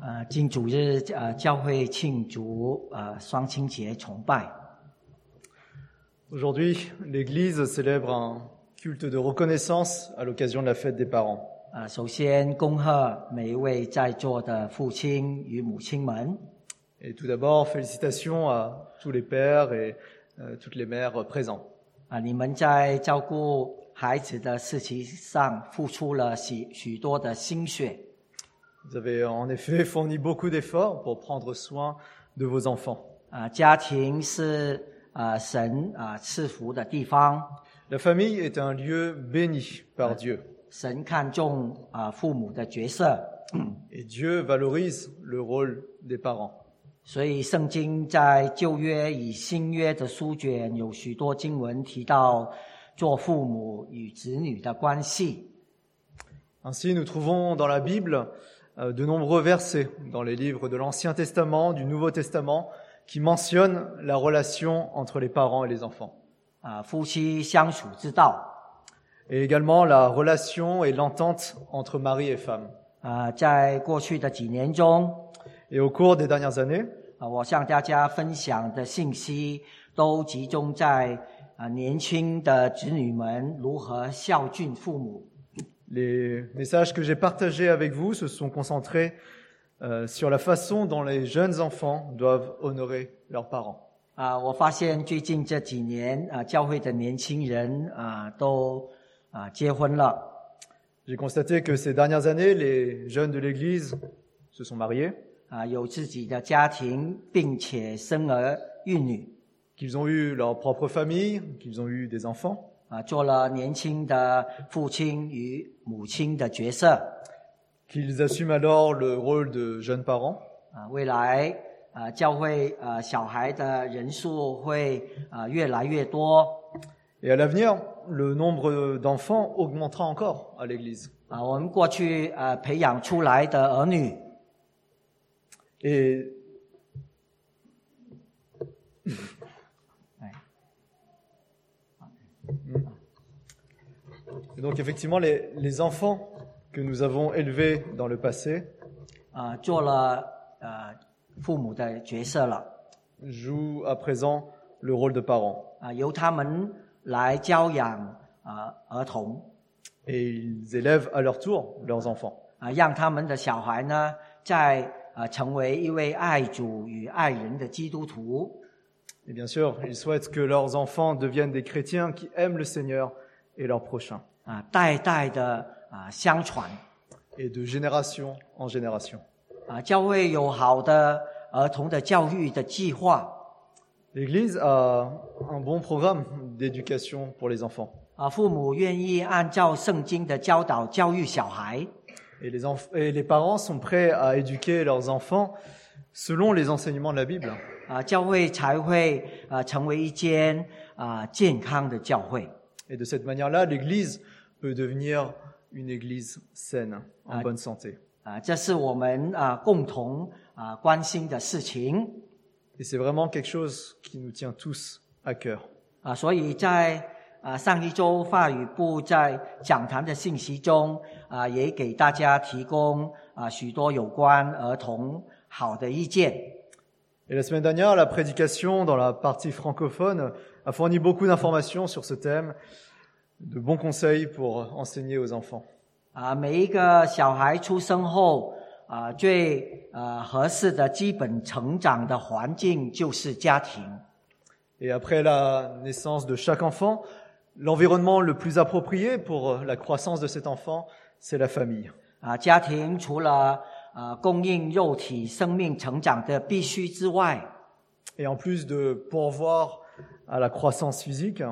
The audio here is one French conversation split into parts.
呃，今主日呃，教会庆祝呃双亲节崇拜。Aujourd'hui, l'Église célèbre un culte de reconnaissance à l'occasion de la fête des parents. 呃，首先恭贺每一位在座的父亲与母亲们。Et tout d'abord, félicitations à tous les pères et euh, toutes les mères présents. 啊、你们在照顾孩子的事情上付出了许许多的心血。Vous avez en effet fourni beaucoup d'efforts pour prendre soin de vos enfants. 啊、家庭是啊神啊赐福的地方， La famille est un lieu béni par Dieu. 神看重啊父母的角色， Et Dieu valorise le rôle des parents. 所以圣经在旧约与新约的书卷有许多经文提到做父母与子女的关系。 Ainsi, nous trouvons dans la Bible euh, euh, de nombreux versets dans les livres de l'Ancien Testament, du Nouveau Testament, qui mentionnent la relation entre les parents et les enfants. Et également la relation et l'entente entre mari et femme. Et au cours des dernières années, les messages que j'ai partagés avec vous se sont concentrés euh, sur la façon dont les jeunes enfants doivent honorer leurs parents. 啊，我发现最近这几年啊，教会的年轻人啊都啊结婚了 J'ai constaté que ces dernières années, les jeunes de l'Église se sont mariés, 啊，有自己的家庭，并且生儿育女 qu'ils ont eu leur propre famille, qu'ils ont eu des enfants, 啊，做了年轻的父亲与母亲的角色 qu'ils assument alors le rôle de jeunes parents. 啊，未来啊，教会啊小孩的人数会啊越来越多 Et à l'avenir, le nombre d'enfants augmentera encore à l'Église. 啊，我们过去啊培养出来的儿女 Et Et donc effectivement, les, les enfants que nous avons élevés dans le passé 啊做了呃父母的角色了 jouent à présent le rôle de parents. 啊，由他们来教养啊儿童 Et ils élèvent à leur tour leurs enfants. 啊，让他们的小孩呢在啊成为一位爱主与爱人的基督徒 et bien sûr, ils souhaitent que leurs enfants deviennent des chrétiens qui aiment le Seigneur et leur prochain. Ah, et de génération en génération. L'Église a un bon programme d'éducation pour les enfants. Et et les parents sont prêts à éduquer leurs enfants selon les enseignements de la Bible. 啊，教会才会啊成为一间啊健康的教会 Et de cette manière-là, l'Église peut devenir une Église saine, en Ah. bonne santé. 啊，这是我们啊共同啊关心的事情 Et c'est vraiment quelque chose qui nous tient tous à cœur. 啊，所以在啊上一周话语部在讲坛的信息中啊，也给大家提供啊许多有关儿童好的意见 Et la semaine dernière, la prédication dans la partie francophone a fourni beaucoup d'informations sur ce thème, de bons conseils pour enseigner aux enfants. 啊，每一个小孩出生后啊，最呃合适的基本成长的环境就是家庭 Et après la naissance de chaque enfant, l'environnement le plus approprié pour la croissance de cet enfant, c'est la famille. 啊，家庭除了 呃供应肉体生命成长的必须之外，Et en plus de pourvoir à la croissance physique,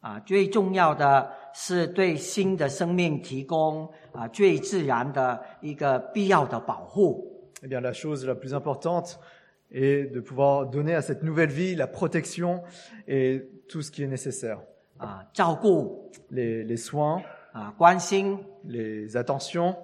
啊，最重要的是对新的生命提供啊最自然的一个必要的保护 eh bien, la chose la plus importante est de pouvoir donner à cette nouvelle vie la protection et tout ce qui est nécessaire. 啊，照顾 Les, les soins, 啊，关心、les attentions,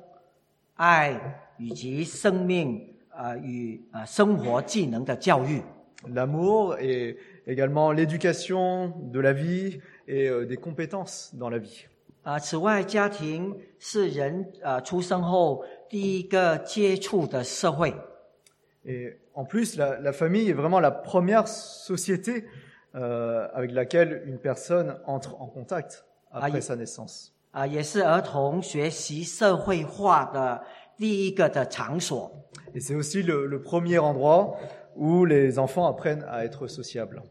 爱以及生命呃与呃生活技能的教育 l'amour et également l'éducation de la vie et euh, des compétences dans la vie. 啊。此外，家庭是人呃出生后第一个接触的社会。Et en plus, la, la famille est vraiment la première société euh, avec laquelle une personne entre en contact après sa naissance. 啊，也是儿童学习社会化的第一个的场所。Et c'est aussi le, le premier endroit où les enfants apprennent à être sociables.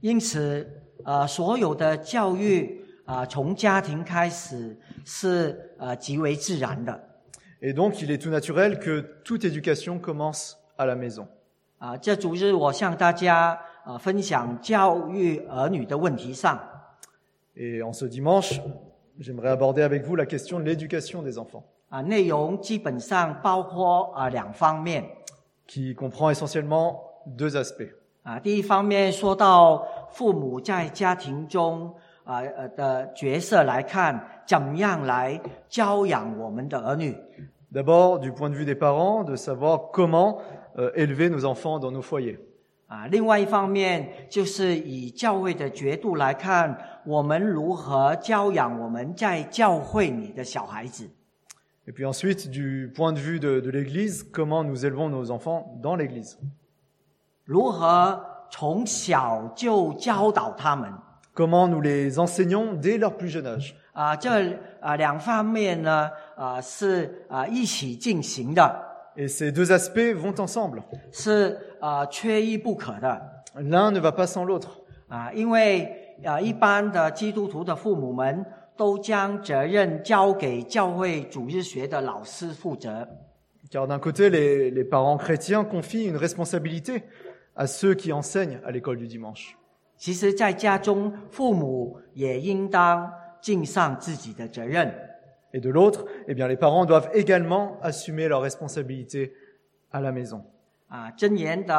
因此，呃，所有的教育啊、从家庭开始是呃极为自然的 Et donc, il est tout naturel que toute éducation commence à la maison. 啊、这主日我向大家啊、分享教育儿女的问题上 Et en ce dimanche, j'aimerais aborder avec vous la question de l'éducation des enfants, 啊、内容基本上包括啊、两方面 qui comprend essentiellement deux aspects. 啊、第一方面说到父母在家庭中啊呃的角色来看，怎么样来教养我们的儿女。 D'abord, du point de vue des parents, de savoir comment euh, élever nos enfants dans nos foyers. 啊，另外一方面就是以教会的角度来看，我们如何教养我们在教会里的小孩子 Et puis ensuite, du point de vue de, de l'Église, comment nous élevons nos enfants dans l'Église. 如何从小就教导他们 Comment nous les enseignons dès leur plus jeune âge. 啊？这啊两方面呢啊是啊一起进行的， Et ces deux aspects vont ensemble. 是 啊缺一不可的 L'un ne va pas sans l'autre. 啊，因为啊一般的基督徒的父母们都将责任交给教会主日学的老师负责。Car d'un côté, les, les parents chrétiens confient une responsabilité à ceux qui enseignent à l'école du dimanche. 其实，在家中，父母也应当尽上自己的责任 Et de l'autre, eh bien, les parents doivent également assumer leurs responsabilités à la maison. 啊。箴言的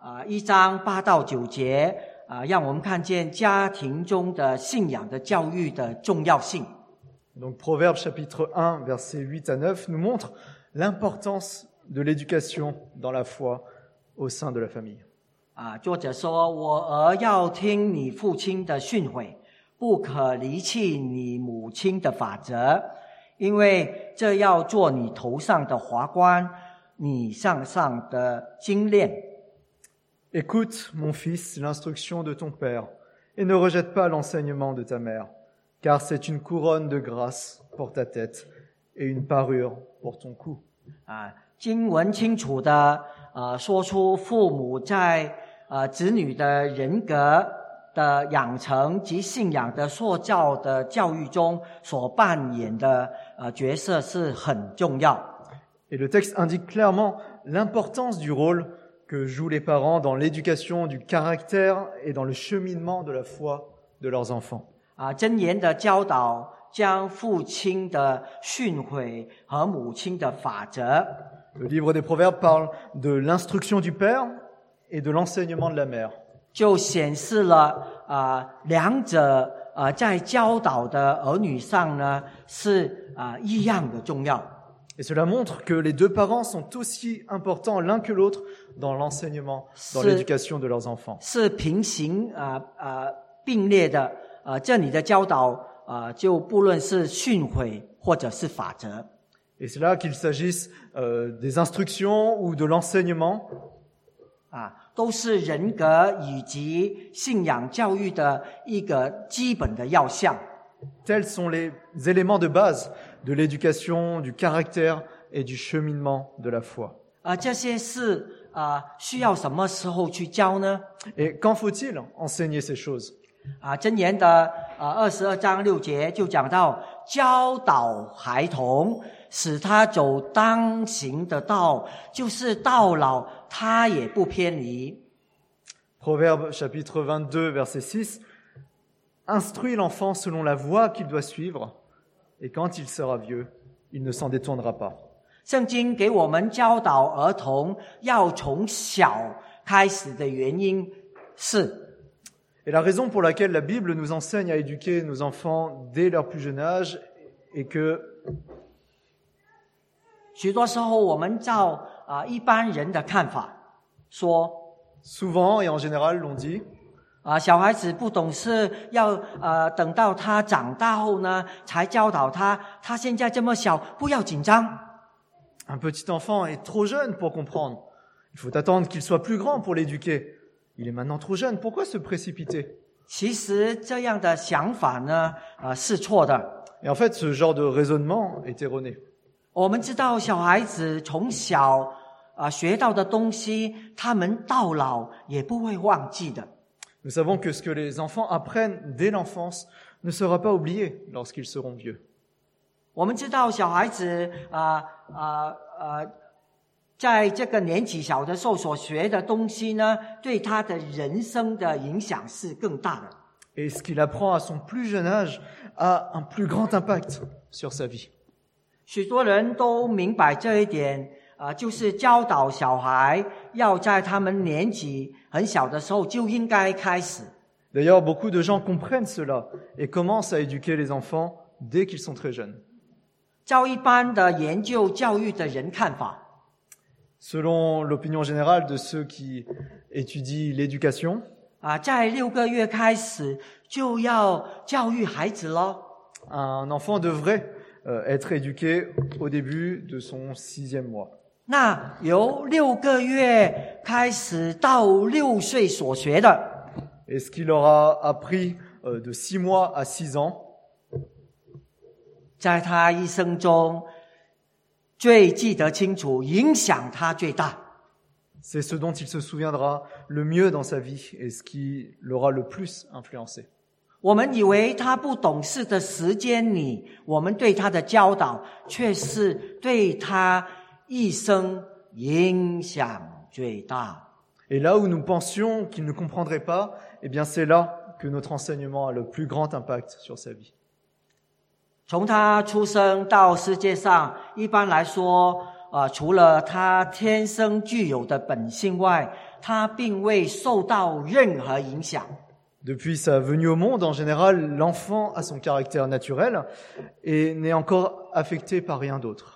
啊一章八到九节啊，让我们看见家庭中的信仰的教育的重要性 Donc, Proverbe chapitre 1, versets 8 à 9 nous montre l'importance de l'éducation dans la foi au sein de la famille. 啊。作者说：“我儿要听你父亲的训诲，不可离弃你母亲的法则，因为这要做你头上的华冠，你向上的精炼。” Écoute, mon fils, l'instruction de ton père, et ne rejette pas l'enseignement de ta mère, car c'est une couronne de grâce pour ta tête et une parure pour ton cou. 啊，经文清楚的呃说出父母在呃子女的人格的养成及信仰的塑造的教育中所扮演的呃角色是很重要 Et le texte indique clairement l'importance du rôle que jouent les parents dans l'éducation du caractère et dans le cheminement de la foi de leurs enfants. Ah, le livre des Proverbes parle de l'instruction du père et de l'enseignement de la mère. Et cela montre que les deux parents sont aussi importants l'un que l'autre dans l'enseignement, dans l'éducation de leurs enfants. Et c'est là qu'il s'agisse euh, des instructions ou de l'enseignement. Ah, Tels sont les éléments de base de l'éducation, du caractère et du cheminement de la foi. 啊。这些是啊、需要什么时候去教呢？ Et quand faut-il enseigner ces choses 啊，箴言的啊二十二章六节就讲到教导孩童，使他走当行的道，就是到老他也不偏离。 Proverbe chapitre 22, verset 6. Instruis l'enfant selon la voie qu'il doit suivre, et quand il sera vieux, il ne s'en détournera pas. 圣经给我们教导儿童要从小开始的原因是 Et la raison pour laquelle la Bible nous enseigne à éduquer nos enfants dès leur plus jeune âge est que 许多时候我们照啊一般人的看法说 souvent et en général l'on dit 啊小孩子不懂事，要呃等到他长大后呢才教导他。他现在这么小，不要紧张。Un petit enfant est trop jeune pour comprendre. Il faut attendre qu'il soit plus grand pour l'éduquer. Il est maintenant trop jeune. Pourquoi se précipiter 其实这样的想法呢，呃，是错的。Et en fait, ce genre de raisonnement est erroné. 我们知道，小孩子从小啊、学到的东西，他们到老也不会忘记的。Nous savons que ce que les enfants apprennent dès l'enfance ne sera pas oublié lorsqu'ils seront vieux. 我们知道，小孩子啊啊啊，在这个年纪小的时候所学的东西呢，对他的人生的影响是更大的。 Et ce qu'il apprend à son plus jeune âge a un plus grand impact sur sa vie. 许多人都明白这一点， 啊、就是教导小孩要在他们年纪很小的时候就应该开始。 D'ailleurs, beaucoup de gens comprennent cela et commencent à éduquer les enfants dès qu'ils sont très jeunes. 照一般的研究教育的人看法， Selon l'opinion générale de ceux qui étudient l'éducation, 啊，在六个月开始就要教育孩子咯。 un enfant devrait euh, être éduqué au début de son sixième mois. 那由六个月开始到六岁所学的，Et ce qu'il aura appris euh, de six mois à six ans, 在他一生中最记得清楚，影响他最大。c'est ce dont il se souviendra le mieux dans sa vie et ce qui l'aura le plus influencé. 我们以为他不懂事的时间里，我们对他的教导，却是对他一生影响最大。 Et là où nous pensions qu'il ne comprendrait pas, eh bien c'est là que notre enseignement a le plus grand impact sur sa vie. 从他出生到世界上，一般来说，啊，除了他天生具有的本性外，他并未受到任何影响。 Depuis sa venue au monde, en général, l'enfant a son caractère naturel et n'est encore affecté par rien d'autre.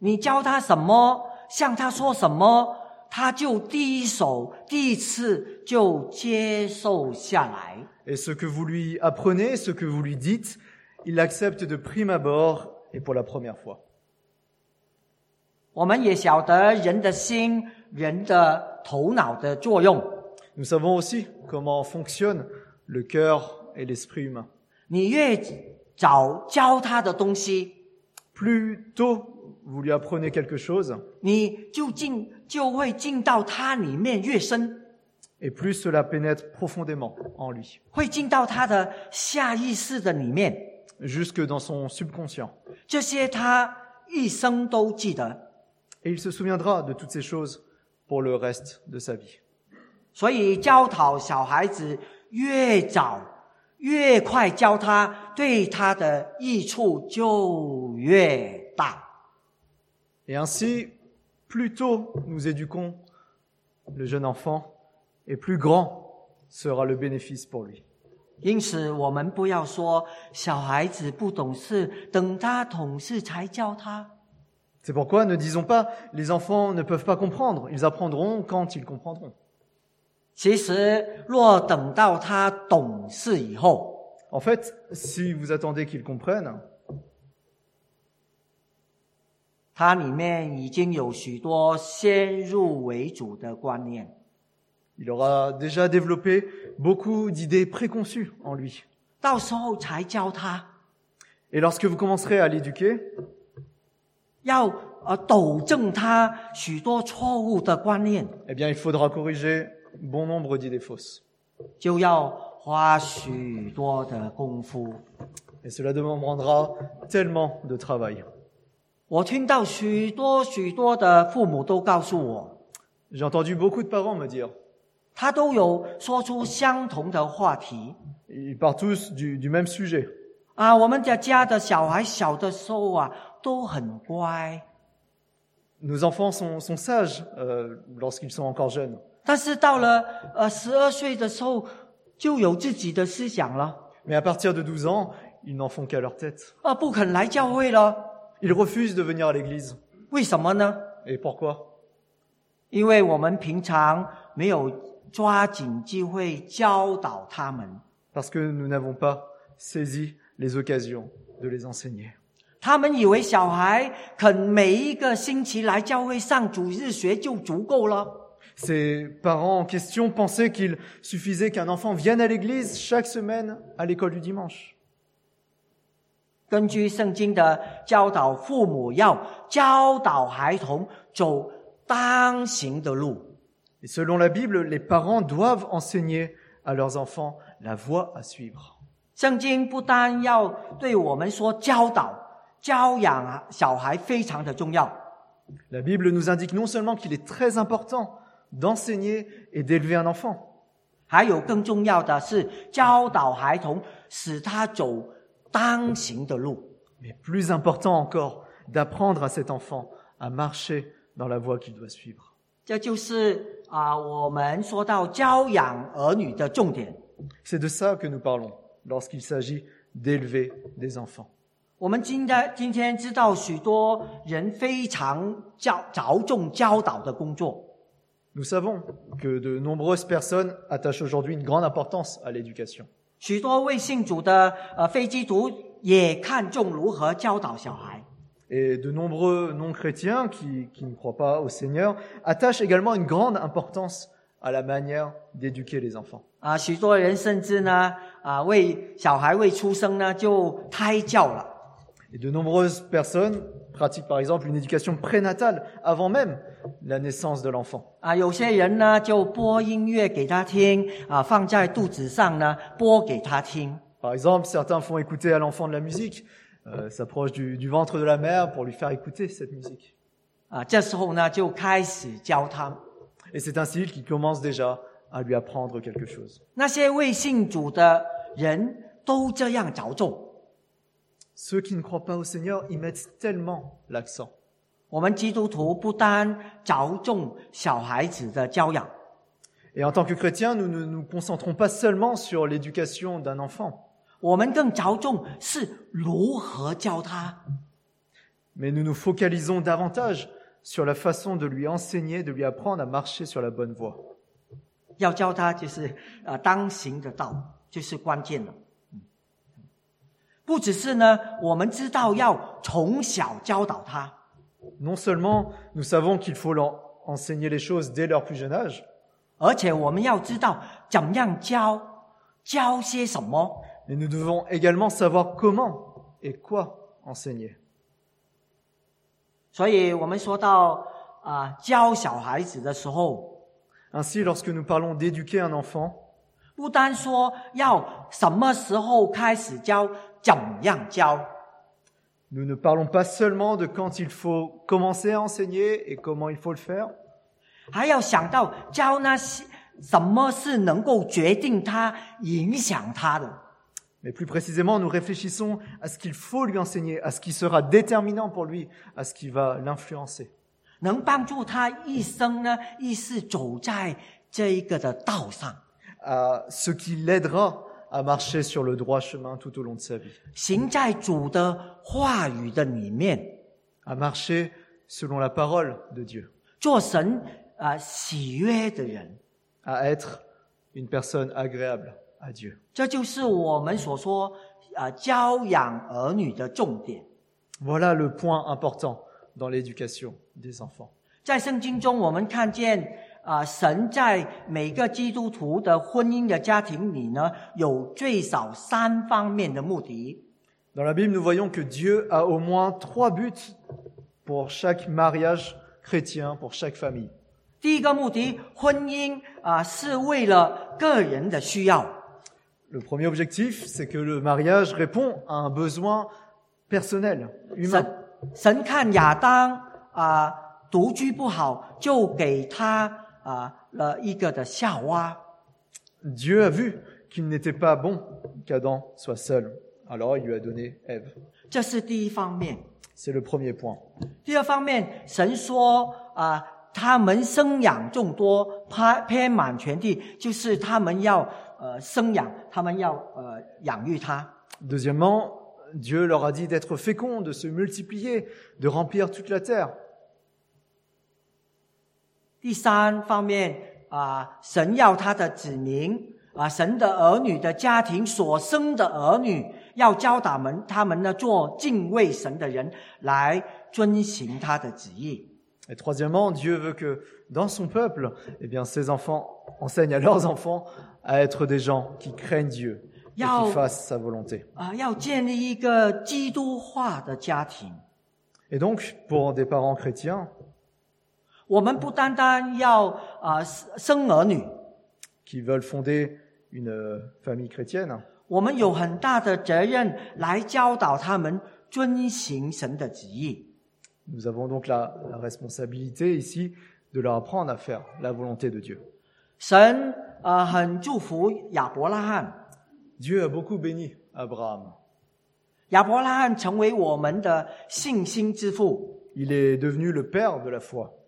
你教他什么，向他说什么，他就第一手、第一次就接受下来。Et ce que vous lui apprenez, ce que vous lui dites, il accepte de prime abord et pour la première fois. 我们也晓得人的心、人的头脑的作用。Nous savons aussi comment fonctionnent le cœur et l'esprit humain. 你越早教他的东西，Plus tôt vous lui apprenez quelque chose, 你就进就会进到它里面越深， et plus cela pénètre profondément en lui, 会进到他的下意识的里面。 jusque dans son subconscient. 这些他一生都记得。 Et il se souviendra de toutes ces choses pour le reste de sa vie. 所以教导小孩子越早、越快教他，对他的益处就越大。 Et ainsi, plus tôt nous éduquons le jeune enfant, et plus grand sera le bénéfice pour lui. 因此，我们不要说小孩子不懂事，等他懂事才教他。 C'est pourquoi ne disons pas les enfants ne peuvent pas comprendre, ils apprendront quand ils comprendront. 其实，若等到他懂事以后， En fait, si vous attendez qu'ils comprennent, 他里面已经有许多先入为主的观念。 il aura déjà développé beaucoup d'idées préconçues en lui. 到时候才教他， Et lorsque vous commencerez à l'éduquer, 要呃纠正他许多错误的观念， eh bien, il faudra corriger bon nombre d'idées fausses. 就要花许多的功夫。 Et cela demandera tellement de travail. 我听到许多许多的父母都告诉我，J'ai entendu beaucoup de parents me dire, 他都有说出相同的话题 ils parlent tous du, du même sujet. 啊。我们的家的小孩小的时候啊，都很乖，Nos enfants sont, sont sages euh, lorsqu'ils sont encore jeunes. 但是到了呃十二岁的时候，就有自己的思想了，Mais à partir de 12 ans, ils n'en font qu'à leur tête. 啊，不肯来教会了。Ils refusent de venir à l'église. 为什么呢？ Et pourquoi 因为我们平常没有抓紧机会教导他们， Parce que nous n'avons pas saisi les occasions de les enseigner. 他们以为小孩肯每一个星期来教会上主日学就足够了。 Ces parents en question pensaient qu'il suffisait qu'un enfant vienne à l'église chaque semaine à l'école du dimanche. 根据圣经的教导，父母要教导孩童走当行的路。Et selon la Bible, les parents doivent enseigner à leurs enfants la voie à suivre. 圣经不单要对我们说教导、教养小孩非常的重要，La Bible nous indique non seulement qu'il est très important d'enseigner et d'élever un enfant, 还有更重要的是教导孩童，使他走当行的路。 mais plus important encore, d'apprendre à cet enfant à marcher dans la voie qu'il doit suivre. 这就是啊、我们说到教养儿女的重点。 C'est de ça que nous parlons lorsqu'il s'agit d'élever des enfants. 我们今天今天知道许多人非常教着重教导的工作， Nous savons que de nombreuses personnes attachent aujourd'hui une grande importance à l'éducation. 许多未信主的呃非基督也看重如何教导小孩。Et de nombreux non-chrétiens qui, qui ne croient pas au Seigneur attachent également une grande importance à la manière d'éduquer les enfants. 啊，许多人甚至呢，啊，为小孩未出生呢就胎教了，Et de nombreuses personnes pratiquent par exemple une éducation prénatale avant même la naissance de l'enfant. Par exemple, certains font écouter à l'enfant de la musique, euh, s'approche du, du, ventre de la mère pour lui faire écouter cette musique. Et c'est ainsi qu'il commence déjà à lui apprendre quelque chose. Ceux qui ne croient pas au Seigneur y mettent tellement l'accent. 我们基督徒不单着重小孩子的教养，Et en tant que chrétiens, nous ne nous concentrons pas seulement sur l'éducation d'un enfant, 我们更着重是如何教他。mais nous nous focalisons davantage sur la façon de lui enseigner, de lui apprendre à marcher sur la bonne voie. 要教他就是呃当行的道，就是关键了。嗯不只是呢，我们知道要从小教导他，Non seulement nous savons qu'il faut leur enseigner les choses dès leur plus jeune âge, 而且我们要知道怎样教，教些什么。 mais nous devons également savoir comment et quoi enseigner. 所以我们说到啊、教小孩子的时候， Ainsi, lorsque nous parlons d'éduquer un enfant, 不单说要什么时候开始教，怎样教， nous ne parlons pas seulement de quand il faut commencer à enseigner et comment il faut le faire. Mais plus précisément, nous réfléchissons à ce qu'il faut lui enseigner, à ce qui sera déterminant pour lui, à ce qui va l'influencer. À ce qui l'aidera à marcher sur le droit chemin tout au long de sa vie, 行在主的话语的里面， à marcher selon la parole de Dieu, 做神啊、呃喜悦的人。 à être une personne agréable à Dieu. 这就是我们所说啊、呃教养儿女的重点。 Voilà le point important dans l'éducation des enfants. 在圣经中，我们看见 啊、神在每个基督徒的婚姻的家庭里呢，有最少三方面的目的。 Dans la Bible, nous voyons que Dieu a au moins trois buts pour chaque mariage chrétien, pour chaque famille. 第一个目的，婚姻啊、是为了个人的需要； Le premier objectif, c'est que le mariage répond à un besoin personnel, humain. 神神看亚当啊、独居不好，就给他 啊、了一个的夏娃。Dieu a vu qu'il n'était pas bon qu'Adam soit seul. Alors il lui a donné Ève. 这是第一方面。C'est le premier point. 第二方面，神说啊、他们生养众多，偏偏满全地，就是他们要呃生养，他们要呃养育他。Deuxièmement, Dieu leur a dit d'être féconds, de se multiplier, de remplir toute la terre. 第三方面啊、神要他的子民啊，神的儿女的家庭所生的儿女，要教导们他们呢做敬畏神的人，来遵行他的旨意。Et troisièmement, Dieu veut que dans son peuple, eh bien, ses enfants enseignent à leurs enfants à être des gens qui craignent Dieu et Yao. qui fassent sa volonté. 啊，要建立一个基督化的家庭。Et donc, pour des parents chrétiens 我们不单单要啊生儿女，qui veulent fonder une euh, famille chrétienne, 我们有很大的责任来教导他们遵行神的旨意。nous avons donc la, la responsabilité ici de leur apprendre à faire la volonté de Dieu. 神啊很祝福亚伯拉罕，Dieu a beaucoup béni Abraham. 亚伯拉罕成为我们的信心之父。Il est devenu le père de la foi.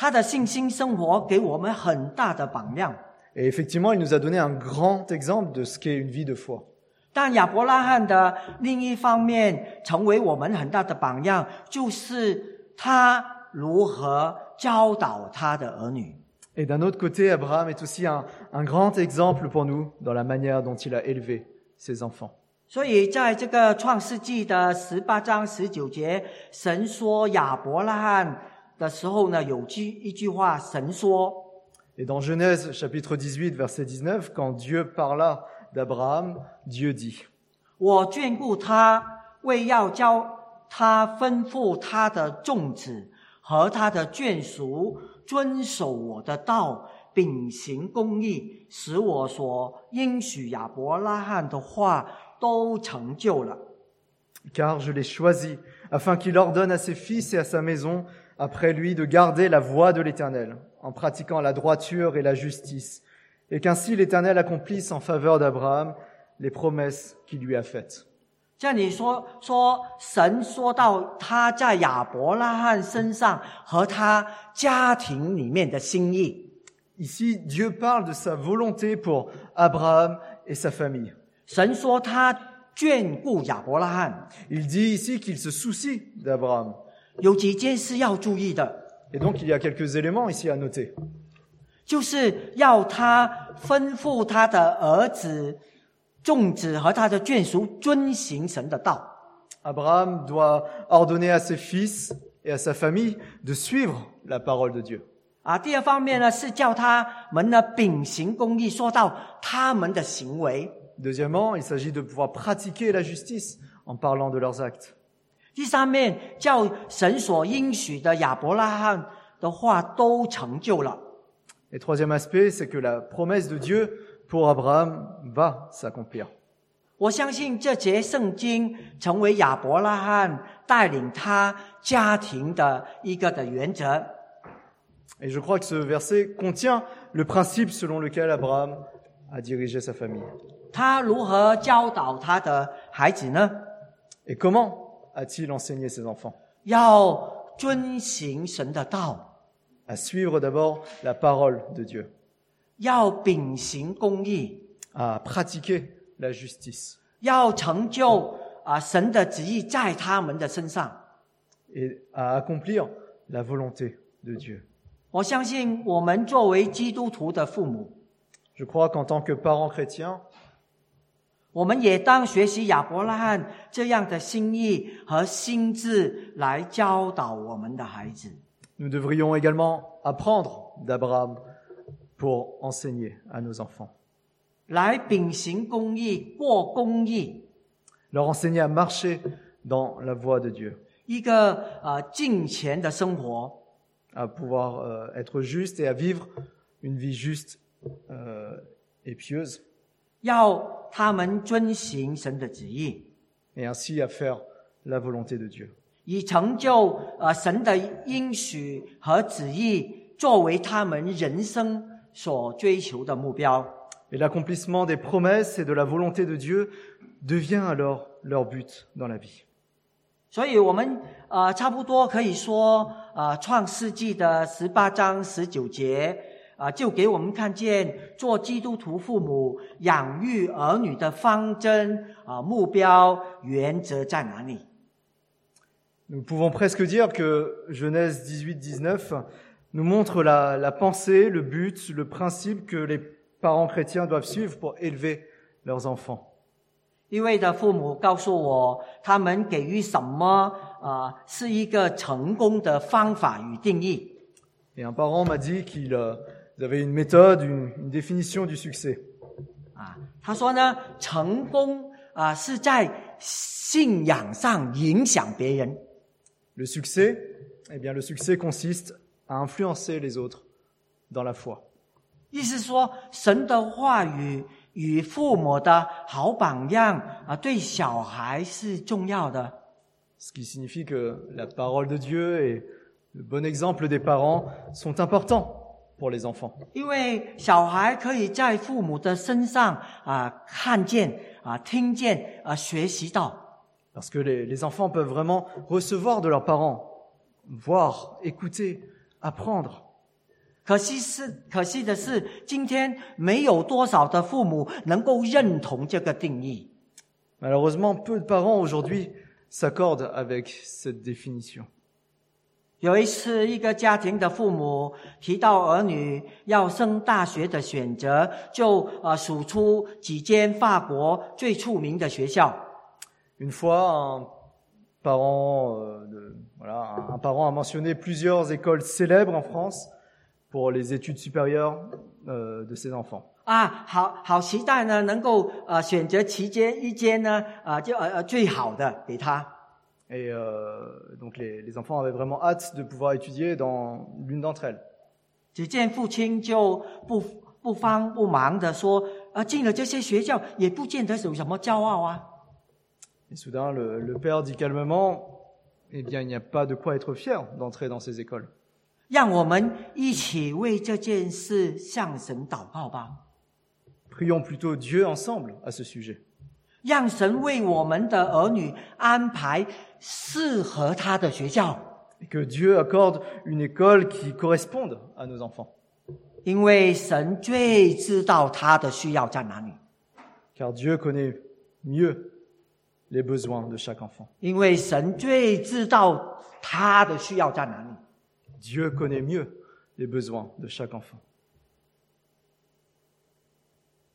他的信心生活给我们很大的榜样。Et effectivement, il nous a donné un grand exemple de ce qu'est une vie de foi. 但亚伯拉罕的另一方面成为我们很大的榜样，就是他如何教导他的儿女。Et d'un autre côté, Abraham est aussi un, un grand exemple pour nous dans la manière dont il a élevé ses enfants. 所以，在这个创世纪的十八章十九节，神说亚伯拉罕的时候呢，有句一句话，神说 Et dans Genèse chapitre 18, verset 19, quand Dieu parla d'Abraham, Dieu dit, 我眷顾他，为要教他吩咐他的众子和他的眷属遵守我的道，秉行公义，使我所应许亚伯拉罕的话都成就了。Car je l'ai choisi, afin qu'il ordonne à ses fils et à sa maison, après lui, de garder la voie de l'Éternel, en pratiquant la droiture et la justice, et qu'ainsi l'Éternel accomplisse en faveur d'Abraham les promesses qu'il lui a faites. 这里说说神说到他在亚伯拉罕身上和他家庭里面的心意。 Ici, Dieu parle de sa volonté pour Abraham et sa famille. 神说他眷顾亚伯拉罕， Il dit ici qu'il se soucie d'Abraham. 有几件事要注意的，Et donc, il y a quelques éléments ici à noter. 就是要他吩咐他的儿子、众子和他的眷属遵行神的道。Abraham doit ordonner à ses fils et à sa famille de suivre la parole de Dieu. 啊，第二方面呢是叫他们呢秉行公义，说到他们的行为。Deuxièmement, il s'agit de pouvoir pratiquer la justice en parlant de leurs actes. 第三面叫神所应许的亚伯拉罕的话都成就了。 Et troisième aspect, c'est que la promesse de Dieu pour Abraham va s'accomplir. 我相信这节圣经成为亚伯拉罕带领他家庭的一个的原则。 Et je crois que ce verset contient le principe selon lequel Abraham a dirigé sa famille. 他如何教导他的孩子呢？ Et comment a-t-il enseigné ses enfants? À suivre d'abord la parole de Dieu. À pratiquer la justice. Et à accomplir la volonté de Dieu. Je crois qu'en tant que parents chrétiens, 我们也当学习亚伯拉罕这样的心意和心智来教导我们的孩子。 nous devrions également apprendre d'Abraham pour enseigner à nos enfants. 来秉行公义，过公义， Leur enseigner à marcher dans la voie de Dieu, 一个呃敬虔的生活， à pouvoir euh, être juste et à vivre une vie juste euh, et pieuse, 要 他们遵行神的旨意，et ainsi à faire la volonté de Dieu. 以成就呃神的应许和旨意作为他们人生所追求的目标。Et l'accomplissement des promesses et de la volonté de Dieu devient alors leur but dans la vie. 所以，我们呃差不多可以说，呃，《创世纪》的十八章十九节啊、就给我们看见做基督徒父母养育儿女的方针啊、目标、原则在哪里？Nous pouvons presque dire que Genèse 18-19 nous montre la, la pensée, le but, le principe que les parents chrétiens doivent suivre pour élever leurs enfants. 一位的父母告诉我，他们给予什么啊、是一个成功的方法与定义。Et un parent m'a dit qu'il euh, il avait une méthode, une, une définition du succès. 啊，他说呢，成功啊、是在信仰上影响别人。 Le succès, eh bien, le succès consiste à influencer les autres dans la foi. 意思说，神的话语与父母的好榜样啊，对小孩是重要的。 Ce qui signifie que la parole de Dieu et le bon exemple des parents sont importants pour les enfants. 因为小孩可以在父母的身上啊看见啊听见啊学习到。 Parce que les, les enfants peuvent vraiment recevoir de leurs parents, voir, écouter, apprendre. 可惜是可惜的是，今天没有多少的父母能够认同这个定义。 Malheureusement, peu de parents aujourd'hui s'accordent avec cette définition. 有一次，一个家庭的父母提到儿女要升大学的选择，就呃数出几间法国最出名的学校。Une fois, un parent, euh, de- voilà, un- parent a mentionné plusieurs écoles célèbres en France pour les études supérieures euh, de ses enfants. 啊，好好期待呢，能够呃选择其间一间呢，啊就呃呃最好的给他。Et euh, donc les, les enfants avaient vraiment hâte de pouvoir étudier dans l'une d'entre elles. 只见父亲就不不慌不忙的说，啊进了这些学校也不见得有什么骄傲啊。 Et soudain, le, le père dit calmement, eh bien, il n'y a pas de quoi être fier d'entrer dans ces écoles. 让我们一起为这件事向神祷告吧， Prions plutôt Dieu ensemble à ce sujet. 让神为我们的儿女安排适合他的学校，que Dieu accorde une école qui corresponde à nos enfants. 因为神最知道他的需要在哪里，Car Dieu connaît mieux les besoins de chaque enfant. 因为神最知道他的需要在哪里。Dieu connaît mieux les besoins de chaque enfant.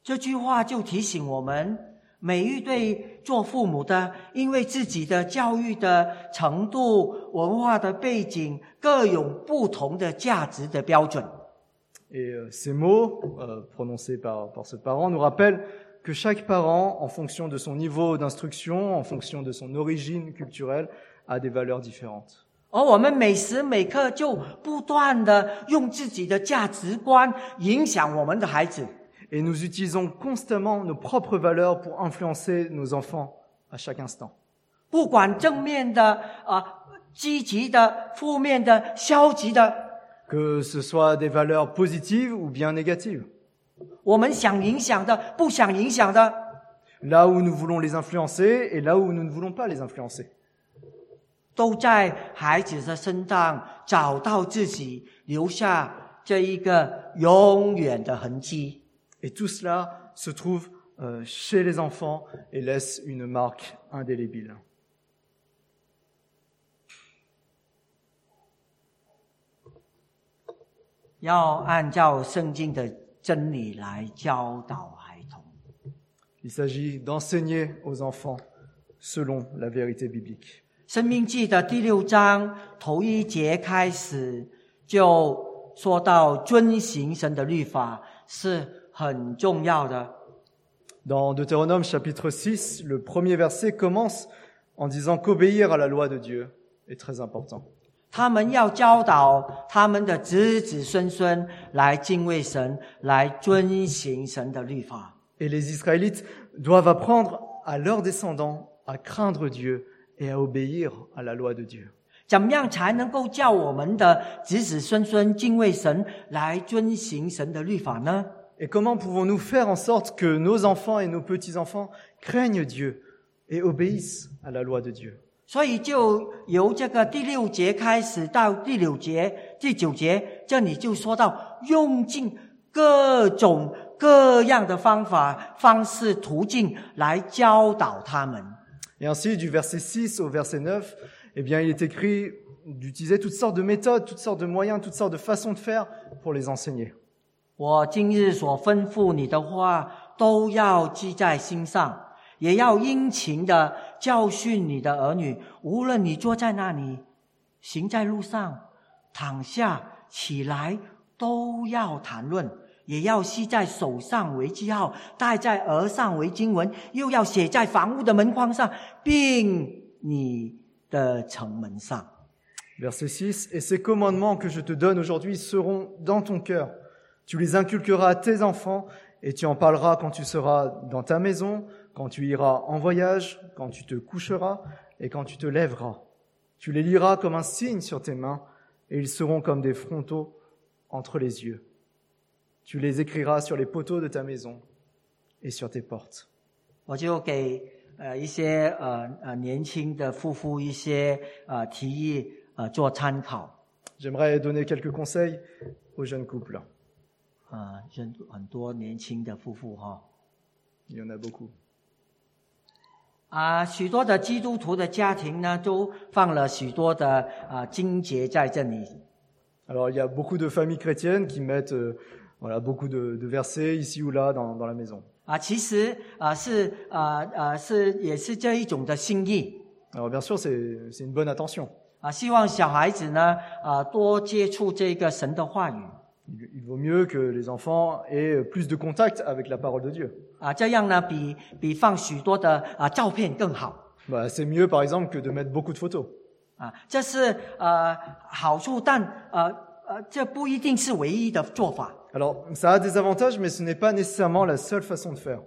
这句话就提醒我们，每一对做父母的，因为自己的教育的程度、文化的背景，各有不同的价值的标准。Et euh, ces mots euh, prononcés par, par ce parent nous rappellent que chaque parent, en fonction de son niveau d'instruction, en fonction de son origine culturelle, a des valeurs différentes. 而我们每时每刻就不断的用自己的价值观影响我们的孩子，Et nous utilisons constamment nos propres valeurs pour influencer nos enfants à chaque instant. 不管正面的啊、积极的、负面的、消极的， Que ce soit des valeurs positives ou bien négatives. 我们想影响的、不想影响的， Là où nous voulons les influencer et là où nous ne voulons pas les influencer. 都在孩子的身上找到自己，留下这一个永远的痕迹。 Et tout cela se trouve euh, chez les enfants et laisse une marque indélébile. 要按照圣经的真理来教导孩童。 Il s'agit d'enseigner aux enfants selon la vérité biblique. 生命记的第六章头一节开始就说到遵行神的律法是 很重要的。 Dans Deutéronome chapitre 6, le premier verset commence en disant qu'obéir à la loi de Dieu est très important. 他们要教导他们的子子孙孙来敬畏神，来遵行神的律法。 Et les Israélites doivent apprendre à leurs descendants à craindre Dieu et à obéir à la loi de Dieu. 怎么样才能够叫我们的子子孙孙敬畏神，来遵行神的律法呢？ Et comment pouvons-nous faire en sorte que nos enfants et nos petits-enfants craignent Dieu et obéissent à la loi de Dieu 所以就由这个第六节开始到第六节、第九节，这里就说到用尽各种各样的方法、方式、途径来教导他们。 Et ainsi, du verset 6 au verset 9, eh bien, il est écrit d'utiliser toutes sortes de méthodes, toutes sortes de moyens, toutes sortes de façons de faire pour les enseigner. 我今日所吩咐你的话，都要记在心上，也要殷勤的教训你的儿女。无论你坐在那里，行在路上，躺下起来，都要谈论，也要系在手上为记号，戴在额上为经文，又要写在房屋的门框上，并你的城门上。Verset 6, Et ces commandements que je te donne aujourd'hui seront dans ton cœur. Tu les inculqueras à tes enfants, et tu en parleras quand tu seras dans ta maison, quand tu iras en voyage, quand tu te coucheras, et quand tu te lèveras. Tu les liras comme un signe sur tes mains, et ils seront comme des frontaux entre les yeux. Tu les écriras sur les poteaux de ta maison et sur tes portes. 我就给呃一些呃呃年轻的夫妇一些呃提议呃做参考。 J'aimerais donner quelques conseils aux jeunes couples. 啊，很很多年轻的夫妇哈 y en a beaucoup. 啊，许多的基督徒的家庭呢，都放了许多的啊经节在这里 Alors, il y a beaucoup de familles chrétiennes qui mettent euh, voilà, beaucoup de, de versets ici ou là dans, dans la maison. 啊，其实啊是啊啊是也是这一种的心意 Alors, bien sûr, c'est c'est une bonne attention. 啊，希望小孩子呢啊多接触这个神的话语 il vaut mieux que les enfants aient euh, plus de contact avec la parole de Dieu. Bah, c'est mieux, par exemple, que de mettre beaucoup de photos. Alors, ça a des avantages, mais ce n'est pas nécessairement la seule façon de faire.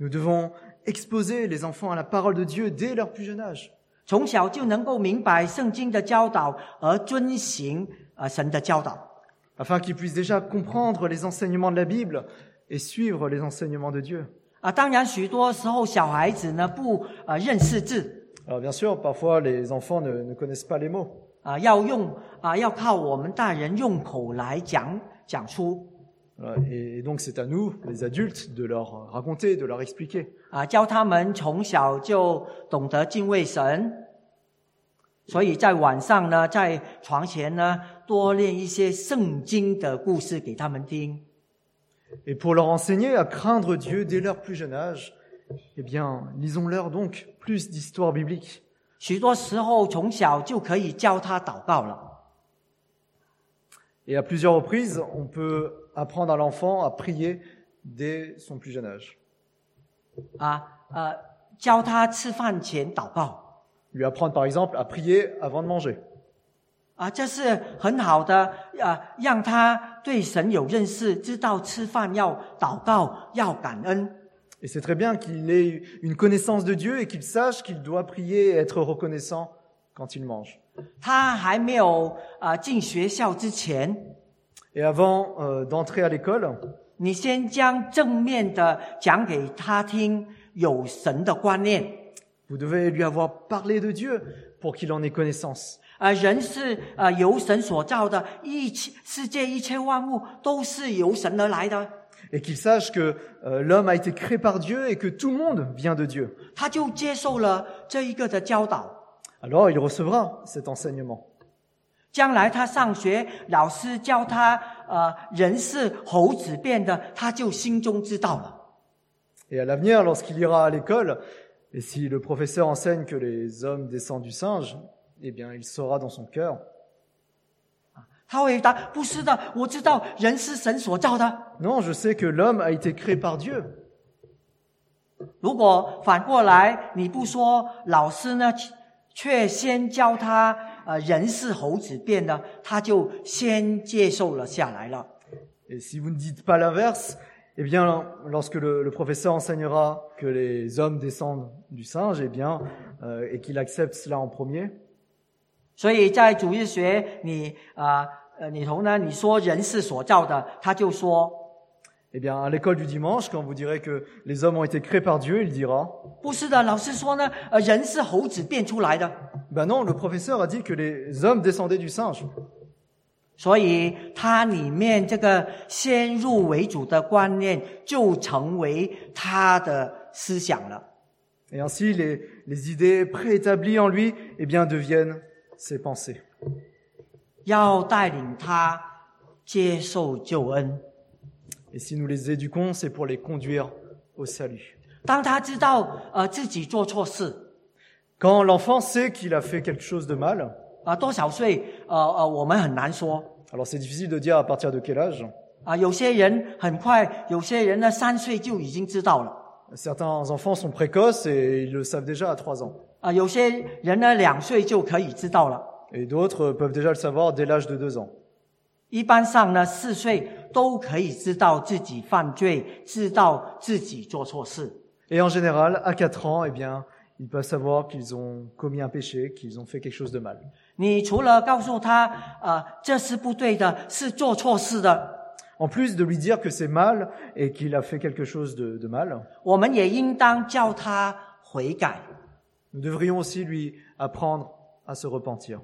Nous devons exposer les enfants à la parole de Dieu dès leur plus jeune âge. 从小就能够明白圣经的教导而遵行呃神的教导 afin qu'ils puissent déjà comprendre les enseignements de la Bible et suivre les enseignements de Dieu. 啊。当然，许多时候小孩子呢不啊认识字 Alors, bien sûr, parfois, les enfants ne, ne connaissent pas les mots. 啊，要用啊要靠我们大人用口来讲讲出 Et, et donc, c'est à nous, les adultes, de leur raconter, de leur expliquer. 啊，教他们从小就懂得敬畏神。所以在晚上呢，在床前呢，多练一些圣经的故事给他们听。 Et pour leur enseigner à craindre Dieu dès leur plus jeune âge, eh bien, lisons-leur donc plus d'histoires bibliques. 许多时候从小就可以教他祷告了 Et à plusieurs reprises, on peut apprendre à l'enfant à prier dès son plus jeune âge. 啊呃，教他吃饭前祷告 Lui apprendre par exemple à prier avant de manger. 啊，这是很好的啊，让他对神有认识，知道吃饭要祷告，要感恩 Et c'est très bien qu'il ait une connaissance de Dieu et qu'il sache qu'il doit prier et être reconnaissant quand il mange. 他还没有啊进学校之前， Et avant euh, d'entrer à l'école, 你先将正面的讲给他听，有神的观念。 vous devez lui avoir parlé de Dieu pour qu'il en ait connaissance. 啊，人是呃由神所造的，一切世界一切万物都是由神而来的， Et qu'il sache que euh, l'homme a été créé par Dieu et que tout le monde vient de Dieu. 他就接受了这一个的教导。 Alors il recevra cet enseignement. 将来他上学，老师教他呃人是猴子变的，他就心中知道了。Et à l'avenir, lorsqu'il ira à l'école, et si le professeur enseigne que les hommes descendent du singe, eh bien il saura dans son cœur, 他会答：不是的，我知道人是神所造的。non, je sais que l'homme a été créé par Dieu. 如果反过来，你不说，老师呢却先教他呃人是猴子变的，他就先接受了下来了。Et si vous ne dites pas l'inverse, eh bien, lorsque le, le professeur enseignera que les hommes descendent du singe, eh bien, euh, et qu'il accepte cela en premier, 所以在主日学，你啊呃你同呢，你说人是所造的，他就说 eh bien, à l'école du dimanche, quand vous direz que les hommes ont été créés par Dieu, il dira, 不是的。老师说呢，呃人是猴子变出来的。 ben non, le professeur a dit que les hommes descendaient du singe. 所以，它里面这个先入为主的观念就成为他的思想了。 Et ainsi, les, les idées préétablies en lui, eh bien, deviennent ses pensées. 要带领他接受救恩。 Et si nous les éduquons, c'est pour les conduire au salut. 当他知道呃自己做错事， Quand l'enfant sait qu'il a fait quelque chose de mal, 啊、多少岁呃呃我们很难说 alors c'est difficile de dire à partir de quel âge. 啊、有些人很快，有些人呢三岁就已经知道了。 Certains enfants sont précoces et ils le savent déjà à 3 ans. 啊，有些人呢两岁就可以知道了， Et d'autres peuvent déjà le savoir dès l'âge de 2 ans. 一般上呢四岁 都可以知道自己犯罪，知道自己做错事。 Et en général, à 4 ans, eh bien, ils peuvent savoir qu'ils ont commis un péché, qu'ils ont fait quelque chose de mal. 你除了告诉他，啊，这是不对的，是做错事的， En plus de lui dire que c'est mal et qu'il a fait quelque chose de, de mal, 我们也应当叫他悔改， nous devrions aussi lui apprendre à se repentir.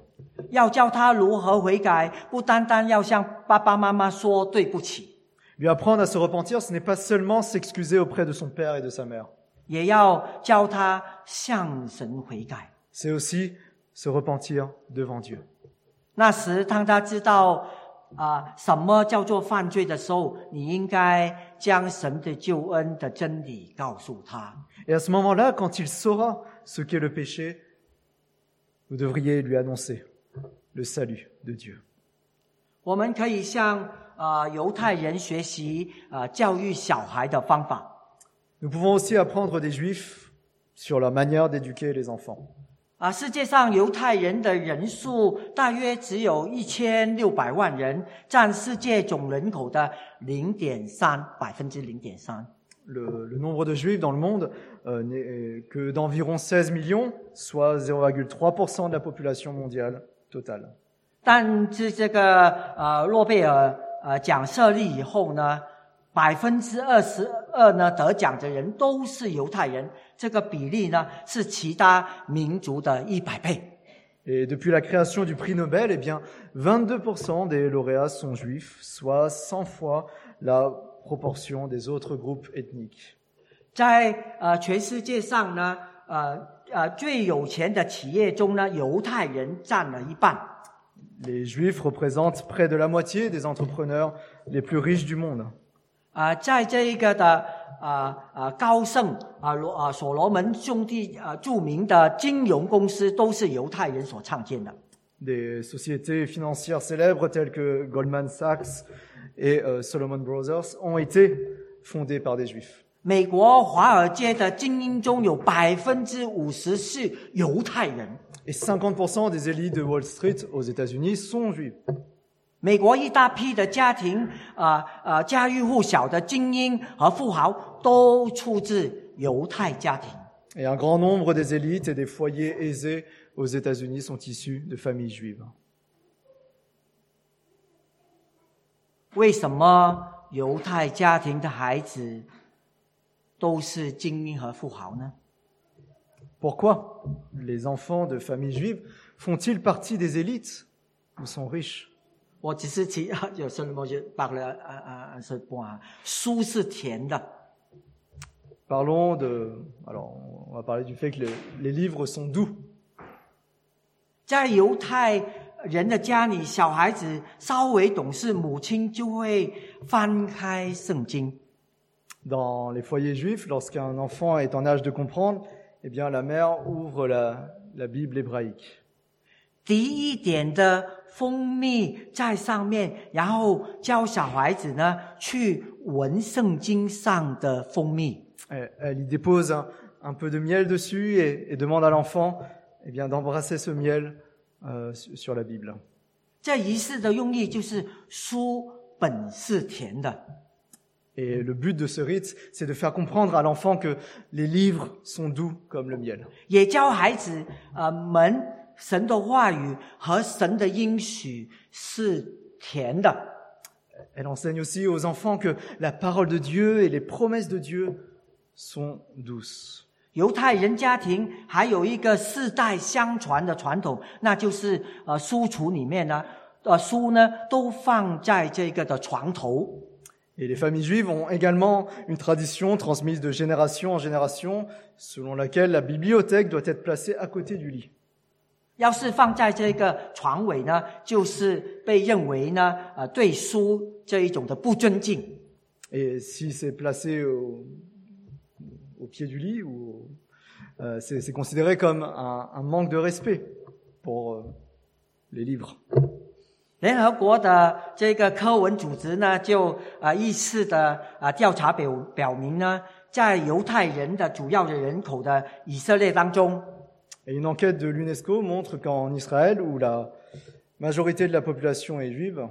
要教他如何悔改，不单单要向爸爸妈妈说对不起， Lui apprendre à se repentir, ce n'est pas seulement s'excuser auprès de son père et de sa mère. 也要教他向神悔改。 C'est aussi se repentir devant Dieu. 那时，当他知道啊、什么叫做犯罪的时候，你应该将神的救恩的真理告诉他。 Et à ce moment-là, quand il saura ce qu'est le péché, vous devriez lui annoncer le salut de Dieu. 我们可以向啊、犹太人学习啊、教育小孩的方法。 Nous pouvons aussi apprendre des juifs sur la manière d'éduquer les enfants. 啊，世界上犹太人的人数大约只有一千六百万人，占世界总人口的零点三百分之零点三。 Le, le nombre de juifs dans le monde euh, n'est que d'environ 16 millions, soit 0,3% de la population mondiale totale. 但是这个呃诺贝尔呃奖设立以后呢，百分之二十二呢得奖的人都是犹太人，这个比例呢是其他民族的一百倍。 Et depuis la création du prix Nobel, eh bien, 22% des lauréats sont juifs, soit 100 fois la proportion des autres groupes ethniques. 在呃全世界上呢，呃呃最有钱的企业中呢，犹太人占了一半。 Les juifs représentent près de la moitié des entrepreneurs les plus riches du monde. 啊、在这一个的啊啊高盛啊罗啊所罗门兄弟啊着名的金融公司都是犹太人所创建的。 Des sociétés financières célèbres telles que Goldman Sachs et euh, Solomon Brothers ont été fondées par des juifs. 美国华尔街的精英中有百分之五十是犹太人。 Et 50% des élites de Wall Street aux États-Unis sont juifs. 美国一大批的家庭啊啊家喻户晓的精英和富豪都出自犹太家庭。 Et un grand nombre des élites et des foyers aisés aux États-Unis sont issus de familles juives. 为什么犹太家庭的孩子都是精英和富豪呢？Pourquoi les enfants de familles juives font-ils partie des élites ou sont riches 我只是提有什么就罢了啊啊啊是不啊，书是甜的，Parlons de... Alors, on va parler du fait que les, les livres sont doux. 在犹太人的家里，小孩子稍微懂事，母亲就会翻开圣经。Dans les foyers juifs, lorsqu'un enfant est en âge de comprendre, eh bien, la mère ouvre la, la Bible hébraïque. 滴一点的蜂蜜在上面，然后教小孩子呢去闻圣经上的蜂蜜。Elle, elle y dépose un, un peu de miel dessus et, et demande à l'enfant eh bien, d'embrasser ce miel euh, sur sur la Bible. 这仪式的用意就是书本是甜的， Et le but de ce rite, c'est de faire comprendre à l'enfant que les livres sont doux comme le miel. 也教孩子呃们神的话语和神的应许是甜的。 Elle enseigne aussi aux enfants que la parole de Dieu et les promesses de Dieu sont douces. 犹太人家庭还有一个世代相传的传统，那就是呃书橱里面呢，呃书呢都放在这个的床头。Et les familles juives ont également une tradition transmise de génération en génération selon laquelle la bibliothèque doit être placée à côté du lit. 要是放在这个床尾呢，就是被认为呢，呃，对书这一种的不尊敬。Et si c'est placé au, au pied du lit, ou euh, c'est c'est considéré comme un, un manque de respect pour euh, les livres. 联合国的这个科文组织呢，就啊依次的啊调查表表明呢，在犹太人的主要的人口的以色列当中， Et une enquête de l'UNESCO montre qu'en Israël, où la majorité de la population est juive,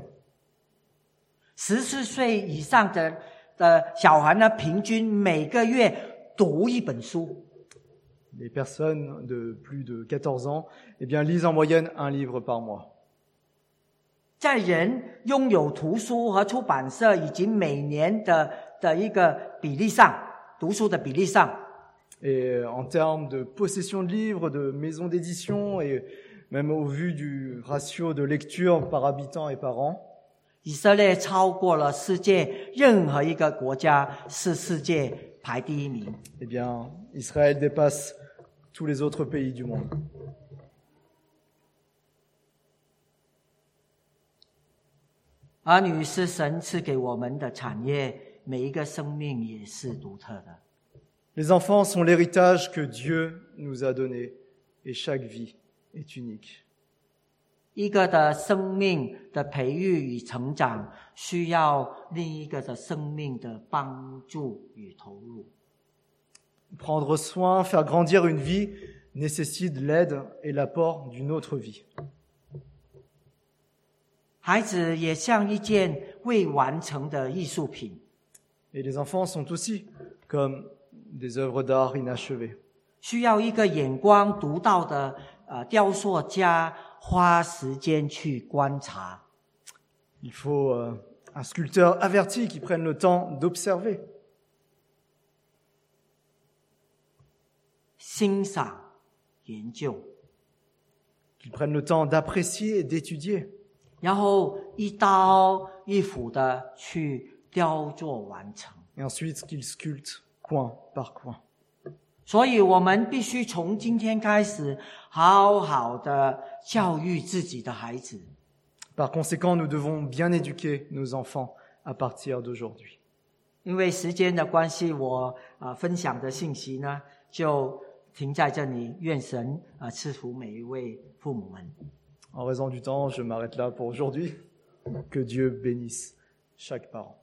十四岁以上的的小孩呢，平均每个月 读一本书。 les personnes de plus de 14 ans eh bien, lisent en moyenne un livre par mois. 在人拥有图书和出版社以及每年的的一个比例上，读书的比例上， Et en termes de possession de livres, de maisons d'édition, et même au vu du ratio de lecture par habitant et par an, 以色列超过了世界任何一个国家，是世界 排第一名。 eh bien, Israël dépasse tous les autres pays du monde. 儿女是神赐给我们的产业，每一个生命也是独特的。 Les enfants sont l'héritage que Dieu nous a donné, et chaque vie est unique. 一个的生命的培育与成长，需要另一个的生命的帮助与投入。Prendre soin, faire grandir une vie nécessite l'aide et l'apport d'une autre vie. 孩子也像一件未完成的艺术品，Et les enfants sont aussi comme des œuvres d'art inachevées. 需要一个眼光独到的呃雕塑家花时间去观察。 Il faut euh, un sculpteur averti qui prenne le temps d'observer, 欣赏、研究， qu'il prenne le temps d'apprécier et d'étudier, 然后一刀一斧的去雕琢完成。 et ensuite qu'il sculpte coin par coin. 所以，我们必须从今天开始，好好的教育自己的孩子，Par conséquent, nous devons bien éduquer nos enfants à partir d'aujourd'hui. 因为时间的关系，我啊、呃分享的信息呢就停在这里。愿神啊、呃赐福每一位父母们。En raison du temps, je m'arrête là pour aujourd'hui. Que Dieu bénisse chaque parent.